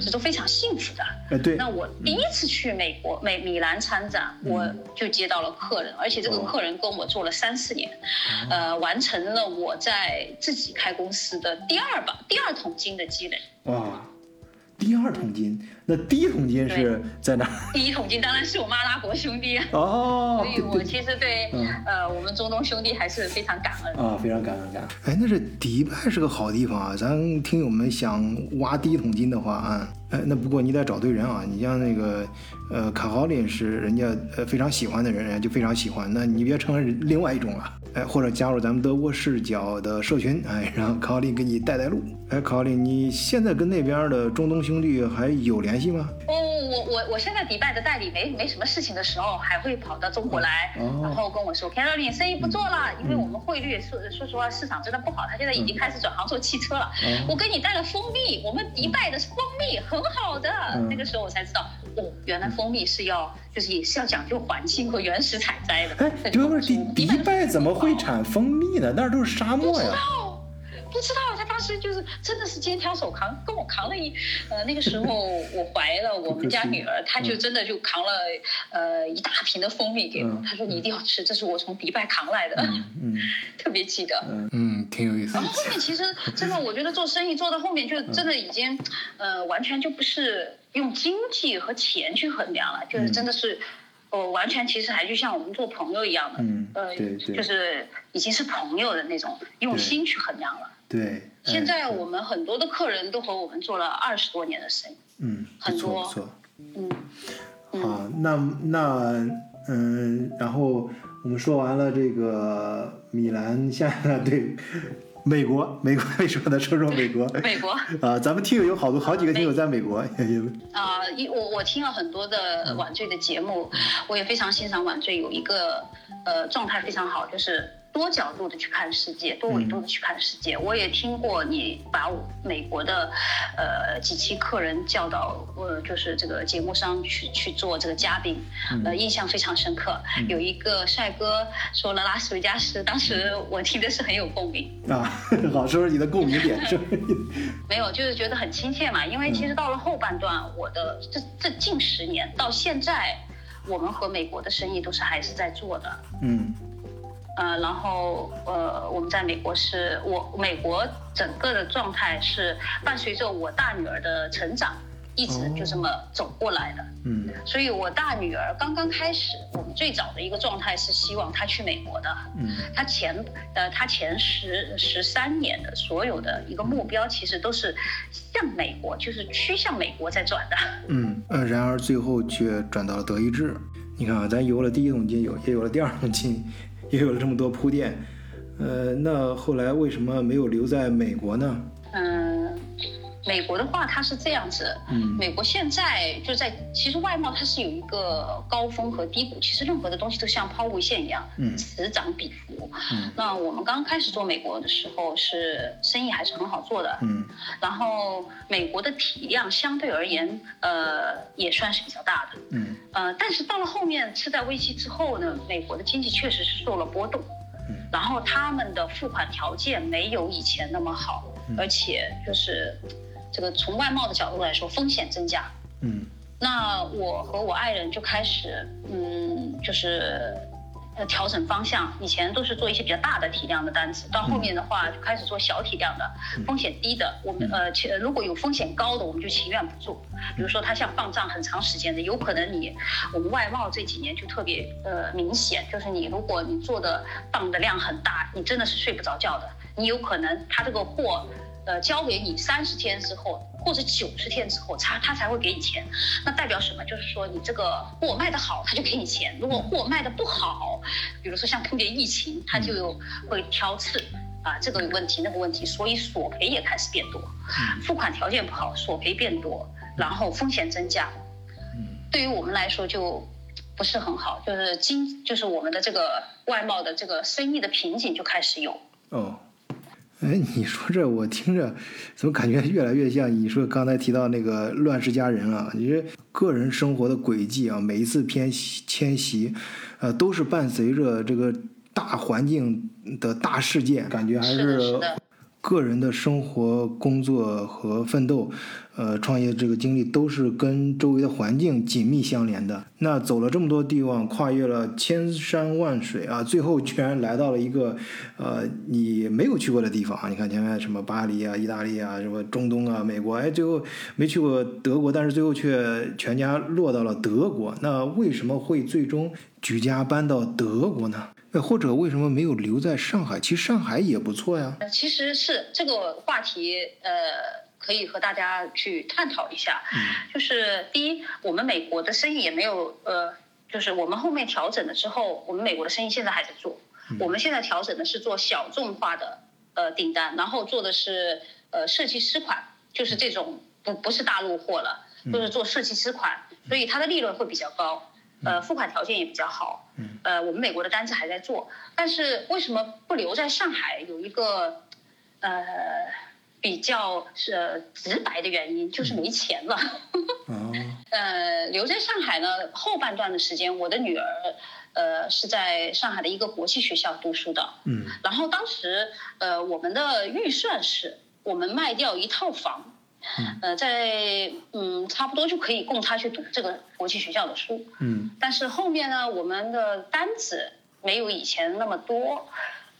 这都非常幸福的。呃，对。那我第一次去美国美米兰参展，我就接到了客人，而且这个客人跟我做了三四年，呃，完成。了我在自己开公司的第二把第二桶金的积累哇，第二桶金，那第一桶金是在哪？[LAUGHS] 第一桶金当然是我们阿拉伯兄弟啊。哦，所以我其实对呃我们中东兄弟还是非常感恩啊，非常感恩感恩。哎，那是迪拜是个好地方啊，咱听友们想挖第一桶金的话啊，哎，那不过你得找对人啊，你像那个呃卡豪林是人家呃非常喜欢的人，人家就非常喜欢，那你别成为另外一种了。哎，或者加入咱们德国视角的社群，哎，让卡豪林给你带带路。哎，卡豪林，你现在跟那边的中东兄弟还有联系吗？哦，我我我现在迪拜的代理没没什么事情的时候，还会跑到中国来，然后跟我说，卡奥林生意不做了，因为我们汇率说说实话市场真的不好，他现在已经开始转行做汽车了。我给你带了蜂蜜，我们迪拜的蜂蜜很好的。那个时候我才知道，哦，原来蜂蜜是要就是也是要讲究环境和原始采摘的。哎，就是迪迪拜怎么会？产蜂蜜呢，那儿都是沙漠呀。不知道，不知道。他当时就是真的是肩挑手扛，跟我扛了一呃，那个时候我怀了我们家女儿，他就真的就扛了呃一大瓶的蜂蜜给我。他说你一定要吃，这是我从迪拜扛来的。嗯，[LAUGHS] 特别记得。嗯，挺有意思。然后后面其实真的，我觉得做生意做到后面就真的已经呃完全就不是用经济和钱去衡量了，就是真的是。呃完全其实还就像我们做朋友一样的，嗯，呃，就是已经是朋友的那种用心去衡量了。对，现在我们很多的客人都和我们做了二十多年的生意，嗯，很多，嗯，好，那那嗯，然后我们说完了这个米兰，下来对。美国，美国 [LAUGHS] 为什么呢？说说美国。[LAUGHS] 美国啊，咱们听友有好多好几个听友在美国。啊，一我我听了很多的晚醉的节目，我也非常欣赏晚醉有一个呃状态非常好，就是。多角度的去看世界，多维度的去看世界。我也听过你把美国的，呃几期客人叫到，呃就是这个节目上去去做这个嘉宾，呃印象非常深刻。有一个帅哥说了拉斯维加斯，当时我听的是很有共鸣啊。[LAUGHS] 好，说说你的共鸣点是？[LAUGHS] 没有，就是觉得很亲切嘛。因为其实到了后半段，我的这这近十年到现在，我们和美国的生意都是还是在做的。嗯。呃，然后呃，我们在美国是我美国整个的状态是伴随着我大女儿的成长，一直就这么走过来的。嗯，所以我大女儿刚刚开始，我们最早的一个状态是希望她去美国的。嗯，她前呃她前十十三年的所有的一个目标，其实都是向美国，就是趋向美国在转的。嗯呃，然而最后却转到了德意志。你看啊，咱有了第一桶金，有也有了第二桶金。也有了这么多铺垫，呃，那后来为什么没有留在美国呢？嗯，美国的话，它是这样子，嗯。美国现在就在其实外贸它是有一个高峰和低谷，其实任何的东西都像抛物线一样，嗯。此涨彼伏。嗯。那我们刚开始做美国的时候，是生意还是很好做的，嗯。然后美国的体量相对而言，呃，也算是比较大的，嗯。呃，但是到了后面次贷危机之后呢，美国的经济确实是受了波动，嗯。然后他们的付款条件没有以前那么好，嗯。而且就是这个从外贸的角度来说，风险增加。嗯那我和我爱人就开始，嗯，就是呃调整方向。以前都是做一些比较大的体量的单子，到后面的话就开始做小体量的，风险低的。我们呃，如果有风险高的，我们就情愿不做。比如说它像放账很长时间的，有可能你我们外贸这几年就特别呃明显，就是你如果你做的放的量很大，你真的是睡不着觉的。你有可能它这个货。呃，交给你三十天之后，或者九十天之后，他他才会给你钱。那代表什么？就是说你这个货卖得好，他就给你钱；如果货卖得不好，比如说像碰见疫情，他就会挑刺啊，这个有问题，那个问题，所以索赔也开始变多。付款条件不好，索赔变多，然后风险增加。嗯对于我们来说就不是很好，就是经就是我们的这个外贸的这个生意的瓶颈就开始有。哦。哎，你说这我听着怎么感觉越来越像你说刚才提到那个《乱世佳人》啊？你这个人生活的轨迹啊，每一次偏徙迁徙，呃，都是伴随着这个大环境的大事件，感觉还是。个人的生活、工作和奋斗，呃，创业这个经历都是跟周围的环境紧密相连的。那走了这么多地方，跨越了千山万水啊，最后居然来到了一个，呃，你没有去过的地方啊。你看前面什么巴黎啊、意大利啊、什么中东啊、美国，哎，最后没去过德国，但是最后却全家落到了德国。那为什么会最终举家搬到德国呢？呃或者为什么没有留在上海？其实上海也不错呀。呃，其实是这个话题，呃，可以和大家去探讨一下。就是第一，我们美国的生意也没有，呃，就是我们后面调整了之后，我们美国的生意现在还在做。我们现在调整的是做小众化的呃订单，然后做的是呃设计师款，就是这种不不是大陆货了，就是做设计师款，所以它的利润会比较高。呃，付款条件也比较好。呃，我们美国的单子还在做，但是为什么不留在上海？有一个呃比较是、呃直白的原因，就是没钱了。哦，[LAUGHS] 呃，留在上海呢，后半段的时间，我的女儿呃是在上海的一个国际学校读书的。嗯然后当时呃我们的预算是，我们卖掉一套房。呃，在嗯，差不多就可以供他去读这个国际学校的书。嗯但是后面呢，我们的单子没有以前那么多，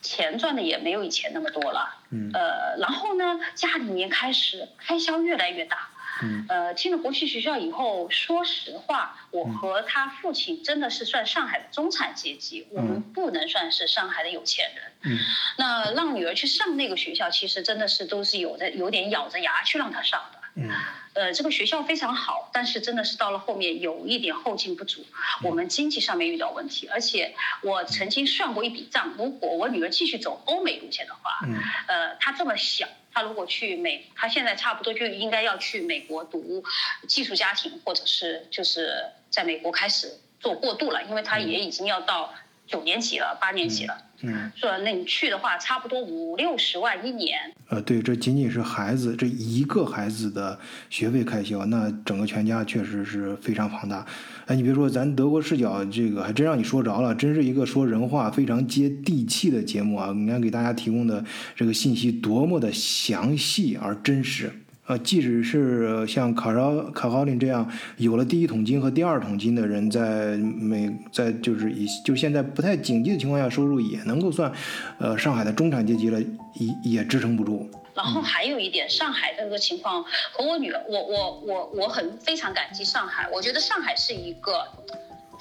钱赚的也没有以前那么多了。嗯呃，然后呢，家里面开始开销越来越大。嗯。呃，进了国际学校以后，说实话，我和他父亲真的是算上海的中产阶级，我们不能算是上海的有钱人。嗯。那让女儿去上那个学校，其实真的是都是有的，有点咬着牙去让她上的。嗯。呃，这个学校非常好，但是真的是到了后面有一点后劲不足，我们经济上面遇到问题，而且我曾经算过一笔账，如果我女儿继续走欧美路线的话，嗯。呃，她这么小，她如果去美，他现在差不多就应该要去美国读寄宿家庭，或者是就是在美国开始做过渡了，因为他也已经要到九年级了，八年级了。嗯，说那你去的话，差不多五六十万一年，呃，对，这仅仅是孩子这一个孩子的学费开销，那整个全家确实是非常庞大。哎，你别说，咱德国视角这个还真让你说着了，真是一个说人话非常接地气的节目啊！你看给大家提供的这个信息多么的详细而真实。呃，即使是像卡绍卡哈林这样有了第一桶金和第二桶金的人，在美在就是以就现在不太景气的情况下，收入也能够算，呃，上海的中产阶级了，也也支撑不住。然后还有一点，上海的这个情况和我女儿，我我我我很非常感激上海。我觉得上海是一个，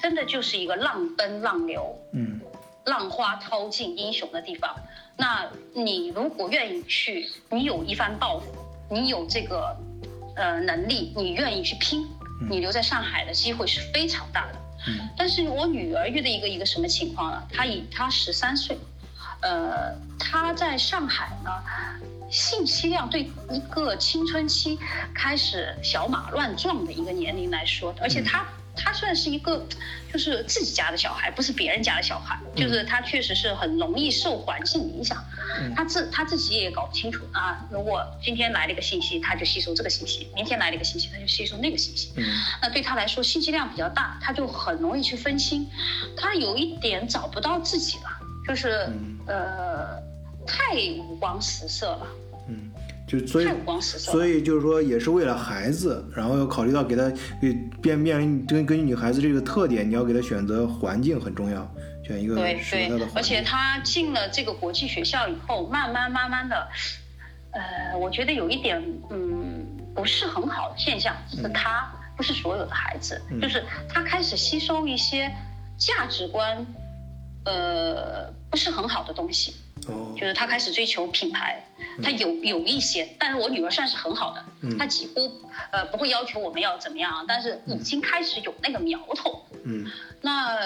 真的就是一个浪奔浪流、嗯浪花淘尽英雄的地方。那你如果愿意去，你有一番抱负，你有这个呃能力，你愿意去拼，你留在上海的机会是非常大的。嗯但是我女儿遇到一个一个什么情况呢？她已她十三岁，呃，她在上海呢，信息量对一个青春期开始小马乱撞的一个年龄来说，而且他他算是一个就是自己家的小孩，不是别人家的小孩，就是他确实是很容易受环境影响，他自他自己也搞不清楚啊。如果今天来了一个信息，他就吸收这个信息；明天来了一个信息，他就吸收那个信息。嗯。那对他来说信息量比较大，他就很容易去分心，他有一点找不到自己了，就是、嗯。呃太五光十色了，嗯，就所以太五光十色。所以就是说，也是为了孩子，然后要考虑到给他给变面临根根据女孩子这个特点，你要给他选择环境很重要，选一个对对而且境。他进了这个国际学校以后，慢慢慢慢的，呃，我觉得有一点嗯不是很好的现象，是他不是所有的孩子，嗯就是他开始吸收一些价值观，呃，不是很好的东西。哦，就是他开始追求品牌，他有有一些，但是我女儿算是很好的，嗯她几乎呃不会要求我们要怎么样，但是已经开始有那个苗头。嗯那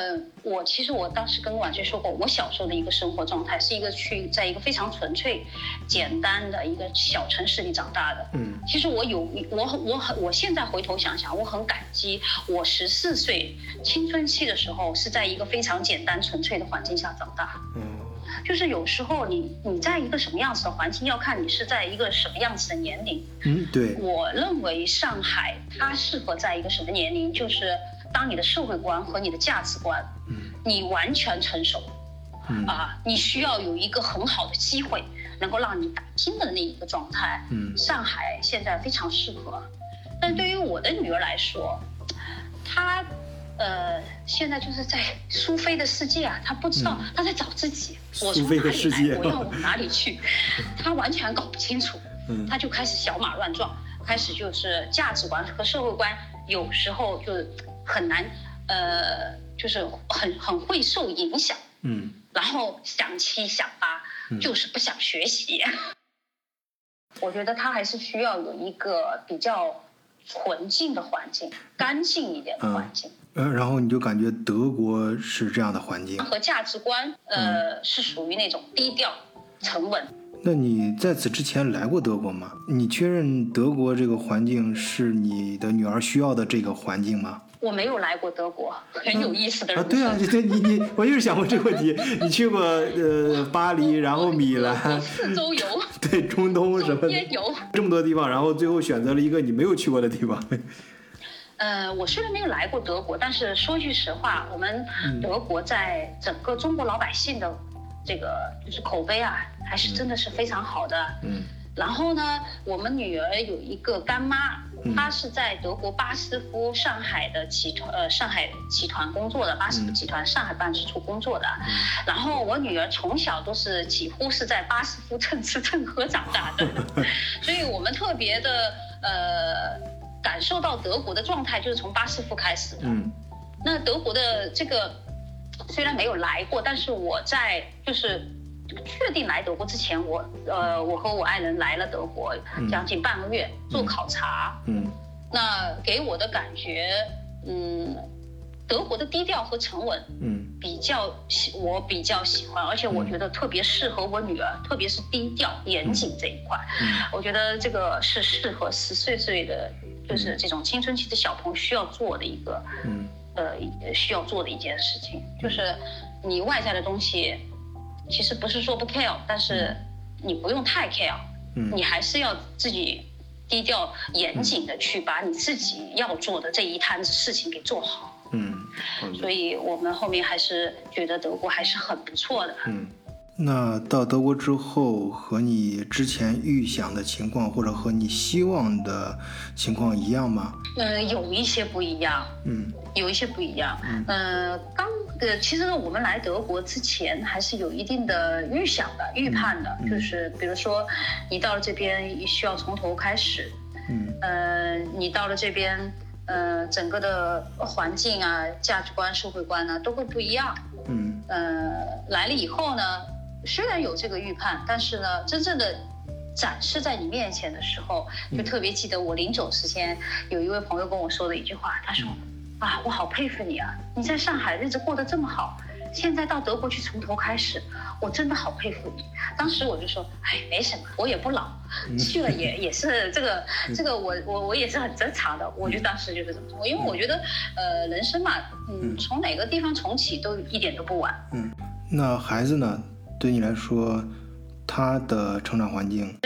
我其实我当时跟婉君说过，我小时候的一个生活状态是一个去在一个非常纯粹、简单的一个小城市里长大的。嗯其实我有我我很我现在回头想想，我很感激我十四岁青春期的时候是在一个非常简单纯粹的环境下长大。哦就是有时候你你在一个什么样子的环境，要看你是在一个什么样子的年龄。嗯，对，我认为上海它适合在一个什么年龄，就是当你的社会观和你的价值观，嗯你完全成熟嗯啊，你需要有一个很好的机会，能够让你打拼的那一个状态。嗯上海现在非常适合，但对于我的女儿来说，她呃现在就是在苏菲的世界啊，她不知道嗯她在找自己，我苏菲从哪里来，我要往哪里去，[LAUGHS] 她完全搞不清楚。嗯他就开始小马乱撞，开始就是价值观和社会观有时候就是很难，呃，就是很很会受影响，嗯然后想七想八，嗯就是不想学习。[LAUGHS] 我觉得他还是需要有一个比较纯净的环境，干净一点的环境。呃，然后你就感觉德国是这样的环境。和价值观，呃，是属于那种低调、沉稳。那你在此之前来过德国吗？你确认德国这个环境是你的女儿需要的这个环境吗？我没有来过德国，很有意思的啊，人对啊，生。你你你，我就是想问这个问题。你去过呃巴黎，然后米兰，四周游，对中东什么。这么多地方，然后最后选择了一个你没有去过的地方。呃，我虽然没有来过德国，但是说句实话，我们嗯。德国在整个中国老百姓的这个就是口碑啊，还是真的是非常好的。嗯。然后呢，我们女儿有一个干妈嗯，她是在德国巴斯夫上海的集团呃上海集团工作的，巴斯夫嗯。集团上海办事处工作的。然后我女儿从小都是几乎是在巴斯夫蹭吃蹭喝长大的，[LAUGHS] 所以我们特别的呃感受到德国的状态就是从巴斯夫开始的。嗯。那德国的这个虽然没有来过，但是我在就是确定来德国之前，我呃我和我爱人来了德国嗯。将近半个月做考察，嗯。那给我的感觉，嗯，德国的低调和沉稳嗯。比较喜我比较喜欢，而且我觉得特别适合我女儿，特别是低调严谨这一块，嗯。我觉得这个是适合十岁岁的，就是这种青春期的小朋友需要做的一个。嗯呃需要做的一件事情，就是你外在的东西，其实不是说不 care，但是你不用太 care，嗯你还是要自己低调严谨的去把你自己要做的这一摊子事情给做好。嗯所以我们后面还是觉得德国还是很不错的。嗯。那到德国之后，和你之前预想的情况，或者和你希望的情况一样吗？嗯，有一些不一样，嗯有一些不一样。嗯呃，刚呃，其实我们来德国之前还是有一定的预想的、预判的，嗯就是比如说你到了这边需要从头开始，嗯呃，你到了这边，呃，整个的环境啊、价值观、社会观呢、都会不一样。嗯呃，来了以后呢，虽然有这个预判，但是呢，真正的展示在你面前的时候，就特别记得我临走之前，有一位朋友跟我说的一句话，他说：“啊，我好佩服你啊，你在上海日子过得这么好，现在到德国去从头开始，我真的好佩服你。当时我就说，哎，没什么，我也不老，去了也也是这个这个我我我也是很正常的。我就当时就是这么说，因为我觉得呃人生嘛，嗯，从哪个地方重启都一点都不晚。嗯，那孩子呢？对你来说，他的成长环境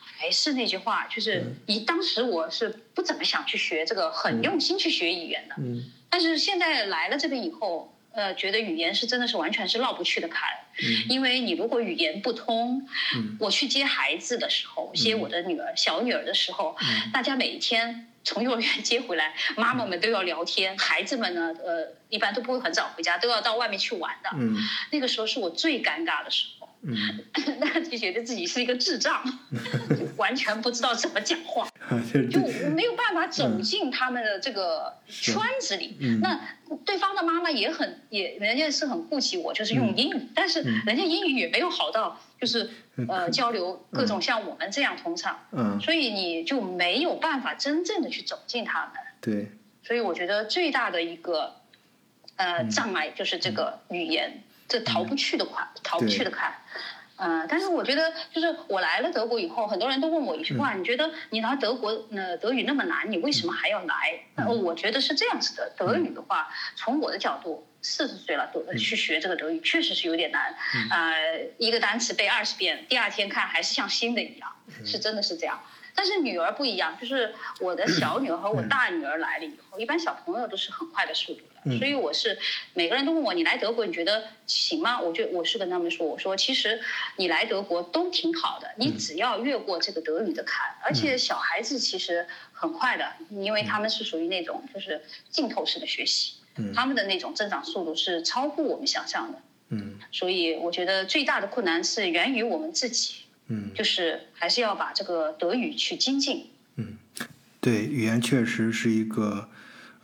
还是那句话，就是以当时我是不怎么想去学这个，很用心去学语言的。嗯。但是现在来了这边以后，呃，觉得语言是真的是完全是绕不去的坎，嗯。因为你如果语言不通，嗯。我去接孩子的时候，接我的女儿、小女儿的时候，嗯。大家每一天从幼儿园接回来，妈妈们都要聊天，孩子们呢，呃，一般都不会很早回家，都要到外面去玩的。嗯那个时候是我最尴尬的时候，嗯，[LAUGHS] 那就觉得自己是一个智障，就完全不知道怎么讲话。[LAUGHS] 就我没有办法走进他们的这个圈子里。嗯那对方的妈妈也很也，人家是很顾及我，就是用英语，但是人家英语也没有好到就是呃交流各种像我们这样通畅，嗯。所以你就没有办法真正的去走进他们。对。所以我觉得最大的一个呃障碍就是这个语言，这逃不去的坎，逃不去的坎。呃，但是我觉得，就是我来了德国以后，很多人都问我一句话：你觉得你来德国，呃，德语那么难，你为什么还要来？呃我觉得是这样子的，德语的话，从我的角度，四十岁了，德去学这个德语确实是有点难。呃，一个单词背二十遍，第二天看还是像新的一样，是真的是这样。但是女儿不一样，就是我的小女儿和我大女儿来了以后，一般小朋友都是很快的速度的，所以我是每个人都问我你来德国你觉得行吗？我就我是跟他们说，我说其实你来德国都挺好的，你只要越过这个德语的坎，而且小孩子其实很快的，因为他们是属于那种就是浸透式的学习，他们的那种增长速度是超乎我们想象的，嗯。所以我觉得最大的困难是源于我们自己。嗯。就是还是要把这个德语去精进。嗯。对，语言确实是一个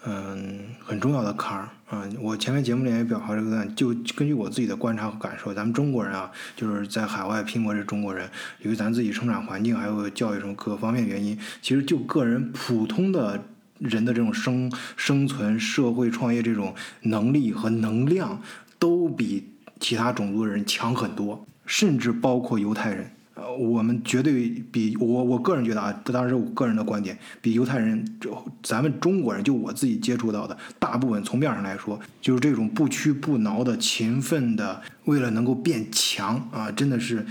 嗯很重要的坎儿。啊、我前面节目里也表达这个，就根据我自己的观察和感受，咱们中国人啊，就是在海外拼搏这中国人，由于咱自己生长环境还有教育什么各方面原因，其实就个人普通的人的这种生生存、社会创业这种能力和能量，都比其他种族的人强很多，甚至包括犹太人。呃，我们绝对比我我个人觉得啊，这当然是我个人的观点，比犹太人，这咱们中国人就我自己接触到的，大部分从面上来说，就是这种不屈不挠的、勤奋的，为了能够变强啊，真的是，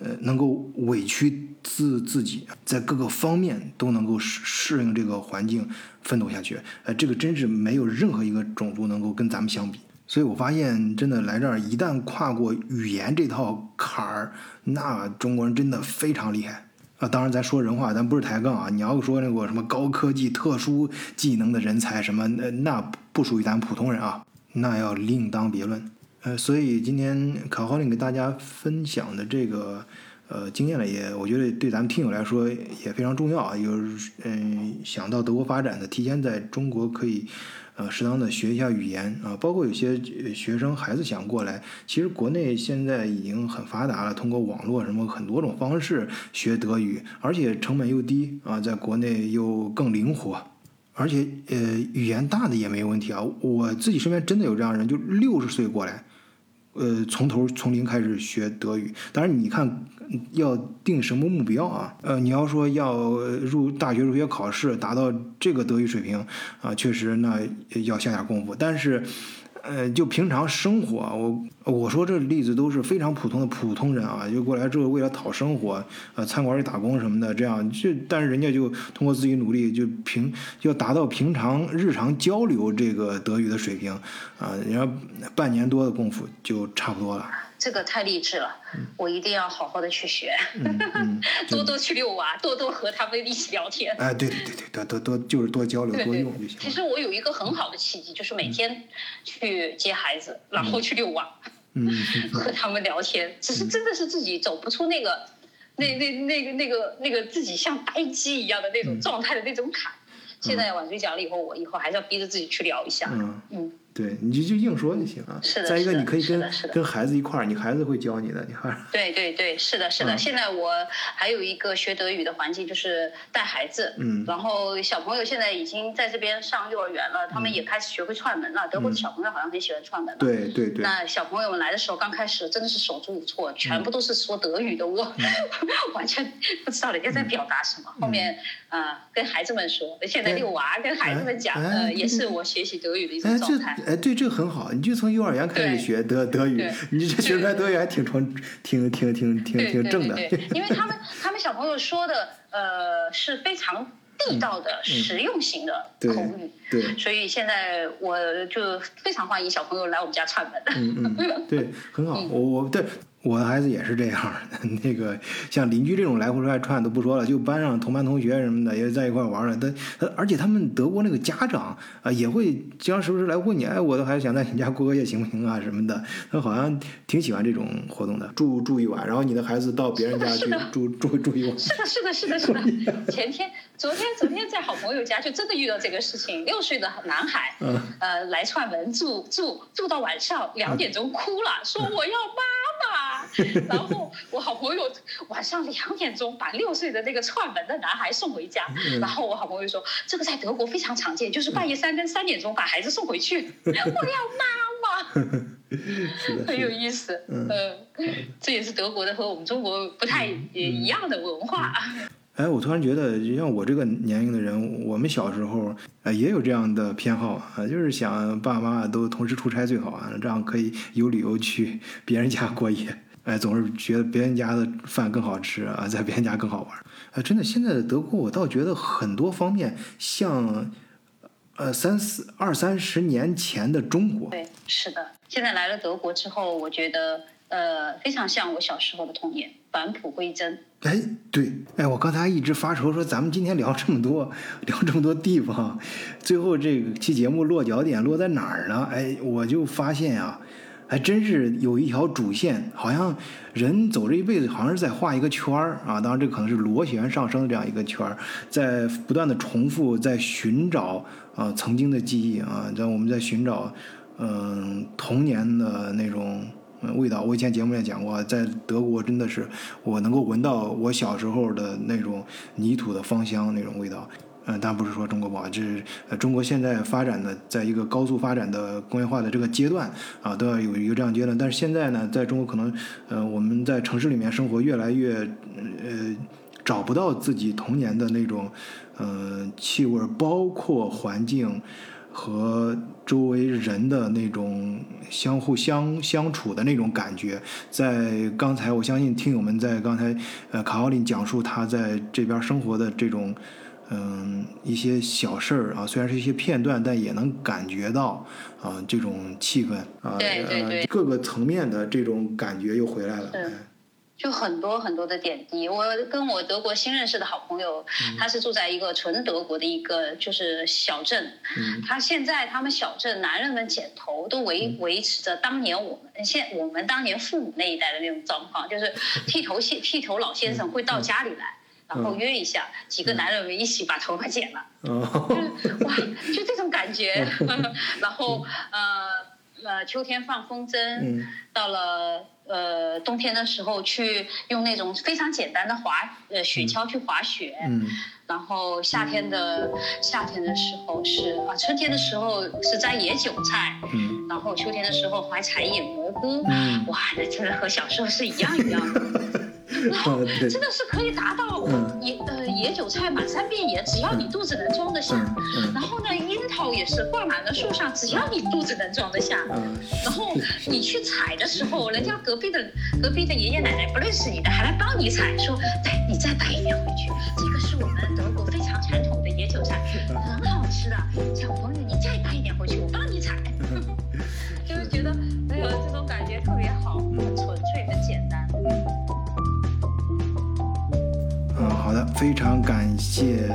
呃，能够委屈自自己，在各个方面都能够适适应这个环境，奋斗下去。呃，这个真是没有任何一个种族能够跟咱们相比。所以我发现，真的来这儿，一旦跨过语言这套坎儿，那中国人真的非常厉害啊！当然，咱说人话，咱不是抬杠啊。你要说那个什么高科技、特殊技能的人才什么，那那不属于咱普通人啊，那要另当别论。呃，所以今天考浩令给大家分享的这个呃经验呢，也我觉得对咱们听友来说也非常重要啊。有嗯、想到德国发展的，提前在中国可以。呃，适当的学一下语言啊，包括有些学生孩子想过来，其实国内现在已经很发达了，通过网络什么很多种方式学德语，而且成本又低啊，在国内又更灵活，而且呃语言大的也没有问题啊。我自己身边真的有这样的人，就六十岁过来，呃，从头从零开始学德语。当然，你看要定什么目标啊？呃，你要说要入大学入学考试达到这个德语水平啊，确实那要下点功夫。但是，呃，就平常生活，我我说这例子都是非常普通的普通人啊，就过来之后为了讨生活，呃，餐馆里打工什么的，这样就但是人家就通过自己努力，就平要达到平常日常交流这个德语的水平啊，人家半年多的功夫就差不多了。这个太励志了，我一定要好好的去学，[LAUGHS] 多多去遛娃，多多和他们一起聊天。哎，对对对对，多多多就是多交流多用就行。其实我有一个很好的契机，就是每天去接孩子，然后去遛娃，嗯嗯和他们聊天。只是真的是自己走不出那个，那那那个那个那个自己像呆鸡一样的那种状态的那种坎。现在晚睡讲了以后，我以后还是要逼着自己去聊一下。嗯，嗯，对，你就就硬说就行啊。是的再一个，你可以跟跟孩子一块儿，你孩子会教你的，[LAUGHS] 你孩子。对对对，是的，是的。嗯现在我还有一个学德语的环境，就是带孩子。嗯然后小朋友现在已经在这边上幼儿园了，他们也开始学会串门了。德国的小朋友好像很喜欢串门对对对，那小朋友们来的时候，刚开始真的是手足无措，全部都是说德语的，我、嗯 [LAUGHS] 完全不知道人家在表达什么。后面呃跟孩子们说，现在遛娃跟孩子们讲，呃，也是我学习德语的一种状态。哎对这个很好，你就从幼儿园开始学德德语，你这学出来德语还挺纯，挺挺挺挺挺正的。对对，因为他们 [LAUGHS] 他们小朋友说的呃是非常地道的、实用型的口语，对，所以现在我就非常欢迎小朋友来我们家串门。嗯嗯，对，很好。[LAUGHS] 嗯我我对我的孩子也是这样。那个 [LAUGHS] 像邻居这种来回来串都不说了，就班上同班同学什么的也在一块玩了。他他而且他们德国那个家长啊也会经常时不时来问你，哎，我的孩子想在你家过个夜行不行啊什么的。他好像挺喜欢这种活动的，住住一晚，然后你的孩子到别人家去住 [LAUGHS] 住住一晚。是的，是的，是的，是的。前天、昨天、昨天在好朋友家就真的遇到这个事情。六岁的男孩，嗯呃，来串门住住住到晚上两点钟哭了，说我要妈妈。然后我好朋友晚上两点钟把六岁的那个串门的男孩送回家，嗯然后我好朋友说，这个在德国非常常见，就是半夜三更三点钟把孩子送回去，[LAUGHS] 我要妈妈。[LAUGHS] 很有。意思，嗯嗯，这也是德国的和我们中国不太一样的文化。哎，我突然觉得，就像我这个年龄的人，我们小时候呃也有这样的偏好啊，就是想爸爸妈妈都同时出差最好啊，这样可以有理由去 [LAUGHS] 别人家过夜。哎，总是觉得别人家的饭更好吃啊，在别人家更好玩。啊，真的，现在的德国，我倒觉得很多方面像，呃，三四二三十年前的中国。对，是的。现在来了德国之后，我觉得呃非常像我小时候的童年，返璞归真。哎，对，哎，我刚才一直发愁说，咱们今天聊这么多，聊这么多地方，最后这期节目落脚点落在哪儿呢？哎，我就发现啊、还真是有一条主线，好像人走这一辈子，好像是在画一个圈儿啊。当然，这可能是螺旋上升的这样一个圈儿，在不断的重复，在寻找啊曾经的记忆啊，在我们在寻找嗯、童年的那种。味道。我以前节目也讲过，在德国真的是我能够闻到我小时候的那种泥土的芳香那种味道。嗯，当然不是说中国不好，这是中国现在发展的，在一个高速发展的工业化的这个阶段啊，都要有一个这样阶段。但是现在呢，在中国可能呃我们在城市里面生活越来越呃找不到自己童年的那种呃气味，包括环境。和周围人的那种相互相相处的那种感觉，在刚才我相信听友们在刚才呃卡奥林讲述他在这边生活的这种嗯一些小事儿啊，虽然是一些片段，但也能感觉到啊这种气氛啊，呃各个层面的这种感觉又回来了。就很多很多的点滴。我跟我德国新认识的好朋友，他是住在一个纯德国的一个就是小镇。嗯他现在他们小镇男人们剪头都维维持着当年我们现我们当年父母那一代的那种状况，就是剃头先剃头老先生会到家里来。然后约一下，几个男人们一起把头发剪了，哦，就 [LAUGHS] 是哇，就这种感觉。[LAUGHS] 然后呃呃，秋天放风筝，嗯到了呃冬天的时候去用那种非常简单的滑呃雪橇去滑雪，嗯。然后夏天的夏天的时候是啊，春天的时候是摘野韭菜，嗯。然后秋天的时候还采野蘑菇，嗯。哇，那真的和小时候是一样一样的。[LAUGHS] [LAUGHS] 真的是可以达到嗯。野呃野韭菜满山遍野，只要你肚子能装得下。然后呢，樱桃也是挂满了树上，只要你肚子能装得下。嗯，然后你去采的时候，人家隔壁的隔壁的爷爷奶奶不认识你的，还来帮你采，说：“来，你再带一点回去，这个是我们德国非常传统的野韭菜，很好吃的。小朋友，非常感谢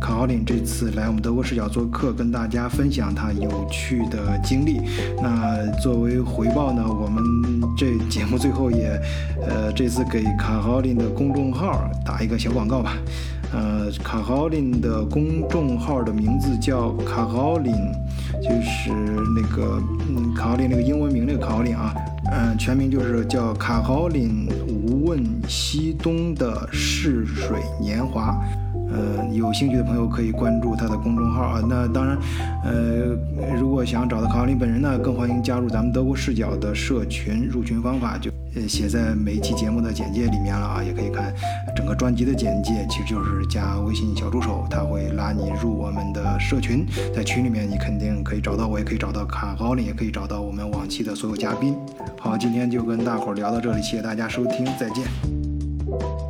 卡奥林这次来我们德国视角做客，跟大家分享他有趣的经历。那作为回报呢，我们这节目最后也，呃，这次给卡奥林的公众号打一个小广告吧。呃，卡奥琳的公众号的名字叫卡奥琳就是那个嗯卡奥琳那个英文名那个卡奥琳啊，嗯，全名就是叫卡奥琳无问西东的逝水年华。呃，有兴趣的朋友可以关注他的公众号啊。那当然，呃，如果想找到卡奥林本人呢，更欢迎加入咱们德国视角的社群。入群方法就写在每一期节目的简介里面了啊，也可以看整个专辑的简介，其实就是加微信小助手，他会拉你入我们的社群，在群里面你肯定可以找到我，也可以找到卡奥林，也可以找到我们往期的所有嘉宾。好，今天就跟大伙儿聊到这里，谢谢大家收听，再见。